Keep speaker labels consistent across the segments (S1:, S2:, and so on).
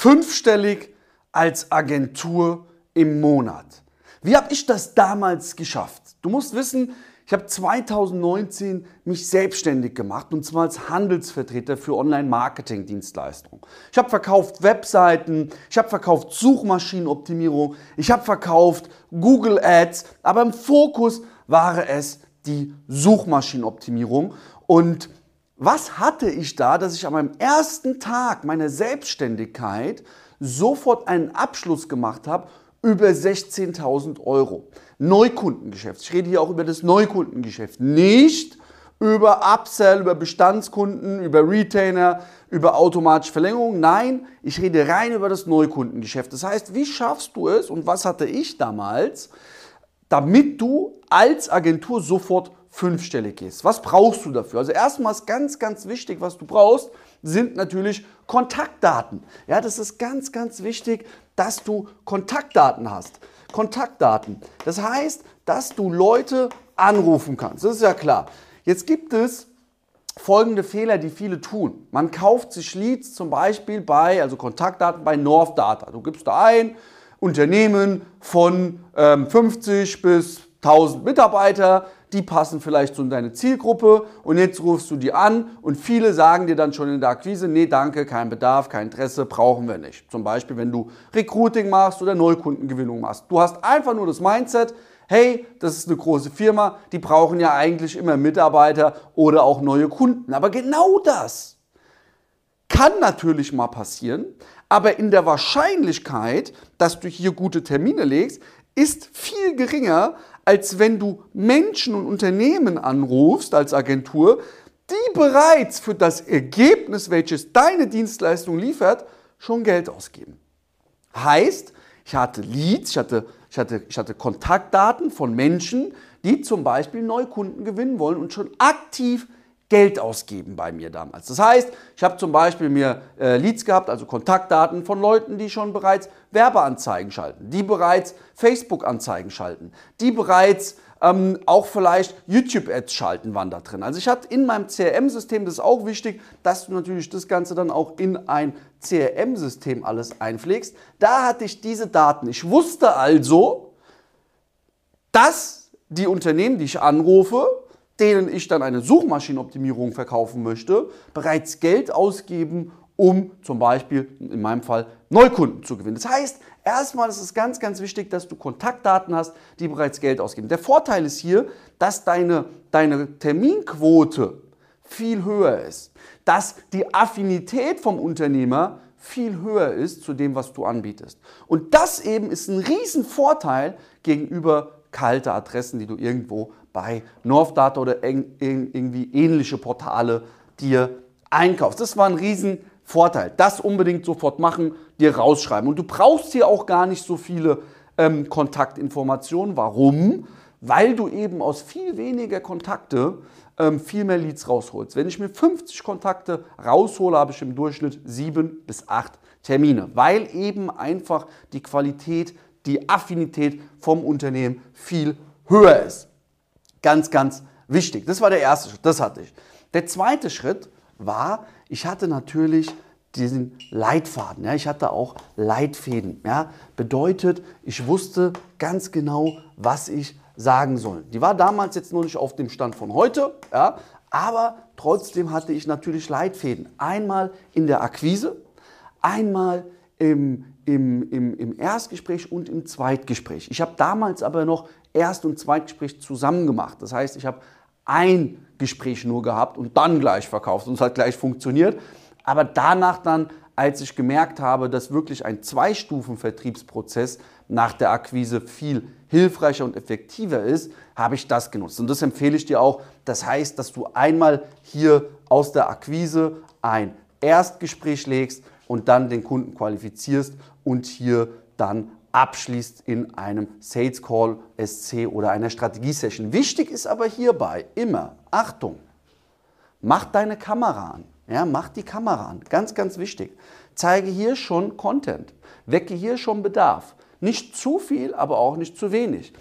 S1: Fünfstellig als Agentur im Monat. Wie habe ich das damals geschafft? Du musst wissen, ich habe 2019 mich selbstständig gemacht und zwar als Handelsvertreter für Online-Marketing-Dienstleistungen. Ich habe verkauft Webseiten, ich habe verkauft Suchmaschinenoptimierung, ich habe verkauft Google Ads, aber im Fokus war es die Suchmaschinenoptimierung. Und was hatte ich da, dass ich an meinem ersten Tag meiner Selbstständigkeit sofort einen Abschluss gemacht habe über 16.000 Euro. Neukundengeschäft. Ich rede hier auch über das Neukundengeschäft. Nicht über Upsell, über Bestandskunden, über Retainer, über automatische Verlängerung. Nein, ich rede rein über das Neukundengeschäft. Das heißt, wie schaffst du es und was hatte ich damals, damit du als Agentur sofort fünfstellig gehst? Was brauchst du dafür? Also erstmal ist ganz, ganz wichtig, was du brauchst, sind natürlich Kontaktdaten. Ja, das ist ganz, ganz wichtig, dass du Kontaktdaten hast. Kontaktdaten. Das heißt, dass du Leute anrufen kannst. Das ist ja klar. Jetzt gibt es folgende Fehler, die viele tun. Man kauft sich Leads zum Beispiel bei, also Kontaktdaten bei North Data. Du gibst da ein, Unternehmen von ähm, 50 bis 1000 Mitarbeiter, die passen vielleicht zu deiner Zielgruppe und jetzt rufst du die an und viele sagen dir dann schon in der Akquise, nee, danke, kein Bedarf, kein Interesse, brauchen wir nicht. Zum Beispiel, wenn du Recruiting machst oder Neukundengewinnung machst. Du hast einfach nur das Mindset, hey, das ist eine große Firma, die brauchen ja eigentlich immer Mitarbeiter oder auch neue Kunden. Aber genau das kann natürlich mal passieren, aber in der Wahrscheinlichkeit, dass du hier gute Termine legst, ist viel geringer, als wenn du Menschen und Unternehmen anrufst als Agentur, die bereits für das Ergebnis, welches deine Dienstleistung liefert, schon Geld ausgeben. Heißt, ich hatte Leads, ich hatte, ich hatte, ich hatte Kontaktdaten von Menschen, die zum Beispiel Neukunden gewinnen wollen und schon aktiv Geld ausgeben bei mir damals. Das heißt, ich habe zum Beispiel mir äh, Leads gehabt, also Kontaktdaten von Leuten, die schon bereits Werbeanzeigen schalten, die bereits Facebook-Anzeigen schalten, die bereits ähm, auch vielleicht YouTube-Ads schalten, waren da drin. Also ich hatte in meinem CRM-System, das ist auch wichtig, dass du natürlich das Ganze dann auch in ein CRM-System alles einpflegst. Da hatte ich diese Daten. Ich wusste also, dass die Unternehmen, die ich anrufe, denen ich dann eine Suchmaschinenoptimierung verkaufen möchte, bereits Geld ausgeben, um zum Beispiel in meinem Fall Neukunden zu gewinnen. Das heißt, erstmal ist es ganz, ganz wichtig, dass du Kontaktdaten hast, die bereits Geld ausgeben. Der Vorteil ist hier, dass deine, deine Terminquote viel höher ist, dass die Affinität vom Unternehmer viel höher ist zu dem, was du anbietest. Und das eben ist ein Riesenvorteil gegenüber kalte Adressen, die du irgendwo bei Northdata oder irgendwie ähnliche Portale dir einkaufst. Das war ein Riesenvorteil. Das unbedingt sofort machen, dir rausschreiben. Und du brauchst hier auch gar nicht so viele ähm, Kontaktinformationen. Warum? Weil du eben aus viel weniger Kontakte ähm, viel mehr Leads rausholst. Wenn ich mir 50 Kontakte raushole, habe ich im Durchschnitt sieben bis acht Termine, weil eben einfach die Qualität, die Affinität vom Unternehmen viel höher ist. Ganz, ganz wichtig. Das war der erste Schritt, das hatte ich. Der zweite Schritt war, ich hatte natürlich diesen Leitfaden. Ja, ich hatte auch Leitfäden. Ja, bedeutet, ich wusste ganz genau, was ich sagen soll. Die war damals jetzt noch nicht auf dem Stand von heute, ja, aber trotzdem hatte ich natürlich Leitfäden. Einmal in der Akquise, einmal im, im, im, im Erstgespräch und im Zweitgespräch. Ich habe damals aber noch Erst- und Zweitgespräch zusammen gemacht. Das heißt, ich habe ein Gespräch nur gehabt und dann gleich verkauft und es hat gleich funktioniert. Aber danach dann, als ich gemerkt habe, dass wirklich ein Zwei-Stufen-Vertriebsprozess nach der Akquise viel hilfreicher und effektiver ist, habe ich das genutzt. Und das empfehle ich dir auch. Das heißt, dass du einmal hier aus der Akquise ein Erstgespräch legst und dann den Kunden qualifizierst und hier dann abschließt in einem Sales Call SC oder einer Strategie-Session. Wichtig ist aber hierbei immer, Achtung, mach deine Kamera an. Ja, mach die Kamera an. Ganz, ganz wichtig. Zeige hier schon Content. Wecke hier schon Bedarf. Nicht zu viel, aber auch nicht zu wenig.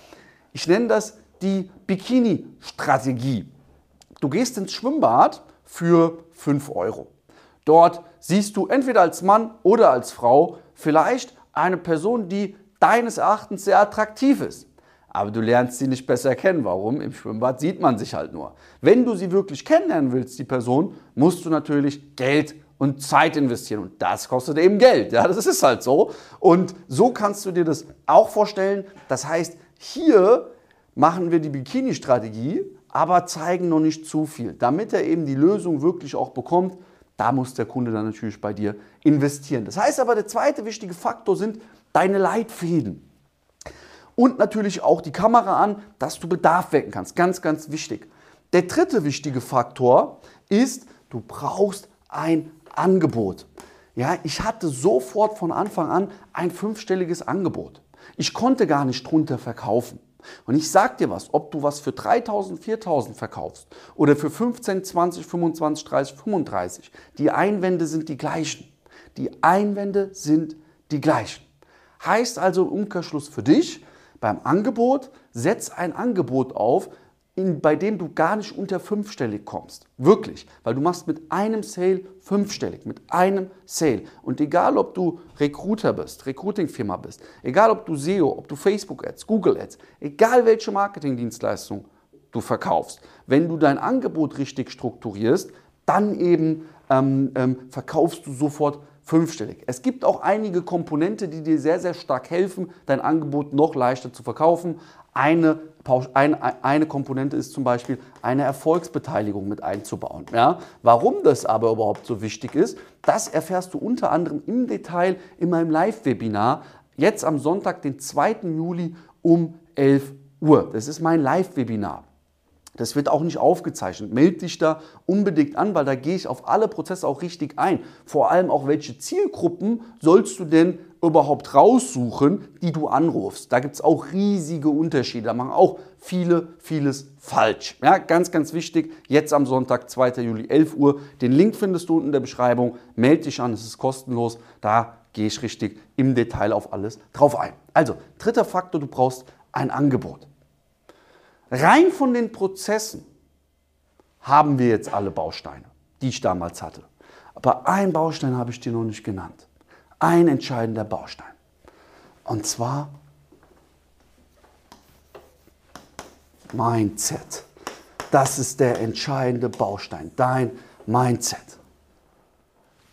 S1: Ich nenne das die Bikini-Strategie. Du gehst ins Schwimmbad für 5 Euro. Dort siehst du entweder als Mann oder als Frau vielleicht eine Person, die deines Erachtens sehr attraktiv ist. Aber du lernst sie nicht besser kennen. Warum? Im Schwimmbad sieht man sich halt nur. Wenn du sie wirklich kennenlernen willst, die Person, musst du natürlich Geld und Zeit investieren. Und das kostet eben Geld. Ja, das ist halt so. Und so kannst du dir das auch vorstellen. Das heißt, hier machen wir die Bikini-Strategie, aber zeigen noch nicht zu viel. Damit er eben die Lösung wirklich auch bekommt, da muss der Kunde dann natürlich bei dir investieren. Das heißt aber, der zweite wichtige Faktor sind deine Leitfäden. Und natürlich auch die Kamera an, dass du Bedarf wecken kannst. Ganz, ganz wichtig. Der dritte wichtige Faktor ist, du brauchst ein Angebot. Ja, ich hatte sofort von Anfang an ein fünfstelliges Angebot. Ich konnte gar nicht drunter verkaufen. Und ich sag dir was, ob du was für 3000, 4000 verkaufst oder für 15, 20, 25, 30, 35, die Einwände sind die gleichen. Die Einwände sind die gleichen. Heißt also im Umkehrschluss für dich, beim Angebot, setz ein Angebot auf, in, bei dem du gar nicht unter fünfstellig kommst. Wirklich. Weil du machst mit einem Sale fünfstellig, mit einem Sale. Und egal, ob du Recruiter bist, Recruiting-Firma bist, egal, ob du SEO, ob du Facebook-Ads, Google-Ads, egal welche Marketingdienstleistung du verkaufst, wenn du dein Angebot richtig strukturierst, dann eben ähm, ähm, verkaufst du sofort fünfstellig. Es gibt auch einige Komponente, die dir sehr, sehr stark helfen, dein Angebot noch leichter zu verkaufen. Eine, eine, eine Komponente ist zum Beispiel eine Erfolgsbeteiligung mit einzubauen. Ja? Warum das aber überhaupt so wichtig ist, das erfährst du unter anderem im Detail in meinem Live-Webinar, jetzt am Sonntag, den 2. Juli um 11 Uhr. Das ist mein Live-Webinar. Das wird auch nicht aufgezeichnet. Meld dich da unbedingt an, weil da gehe ich auf alle Prozesse auch richtig ein. Vor allem auch, welche Zielgruppen sollst du denn überhaupt raussuchen, die du anrufst. Da gibt es auch riesige Unterschiede. Da machen auch viele, vieles falsch. Ja, ganz, ganz wichtig. Jetzt am Sonntag, 2. Juli, 11 Uhr. Den Link findest du unten in der Beschreibung. Meld dich an, es ist kostenlos. Da gehe ich richtig im Detail auf alles drauf ein. Also, dritter Faktor, du brauchst ein Angebot. Rein von den Prozessen haben wir jetzt alle Bausteine, die ich damals hatte. Aber ein Baustein habe ich dir noch nicht genannt. Ein entscheidender Baustein. Und zwar Mindset. Das ist der entscheidende Baustein, dein Mindset.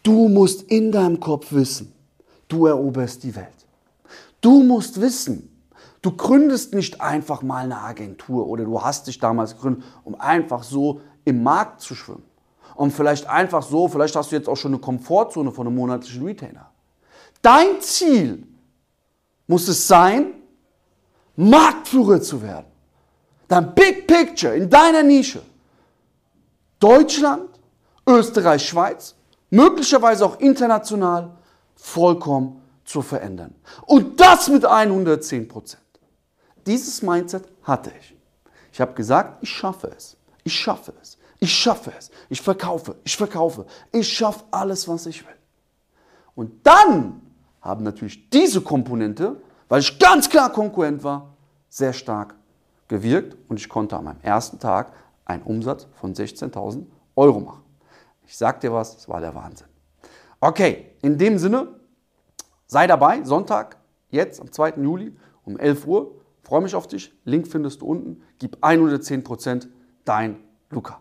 S1: Du musst in deinem Kopf wissen, du eroberst die Welt. Du musst wissen, Du gründest nicht einfach mal eine Agentur oder du hast dich damals gegründet, um einfach so im Markt zu schwimmen. Und vielleicht einfach so, vielleicht hast du jetzt auch schon eine Komfortzone von einem monatlichen Retainer. Dein Ziel muss es sein, Marktführer zu werden. Dein Big Picture in deiner Nische. Deutschland, Österreich, Schweiz, möglicherweise auch international vollkommen zu verändern. Und das mit 110 Prozent. Dieses Mindset hatte ich. Ich habe gesagt, ich schaffe es. Ich schaffe es. Ich schaffe es. Ich verkaufe. Ich verkaufe. Ich schaffe alles, was ich will. Und dann haben natürlich diese Komponente, weil ich ganz klar Konkurrent war, sehr stark gewirkt und ich konnte an meinem ersten Tag einen Umsatz von 16.000 Euro machen. Ich sag dir was, es war der Wahnsinn. Okay, in dem Sinne, sei dabei, Sonntag, jetzt am 2. Juli um 11 Uhr Freue mich auf dich. Link findest du unten. Gib 110% dein Luca.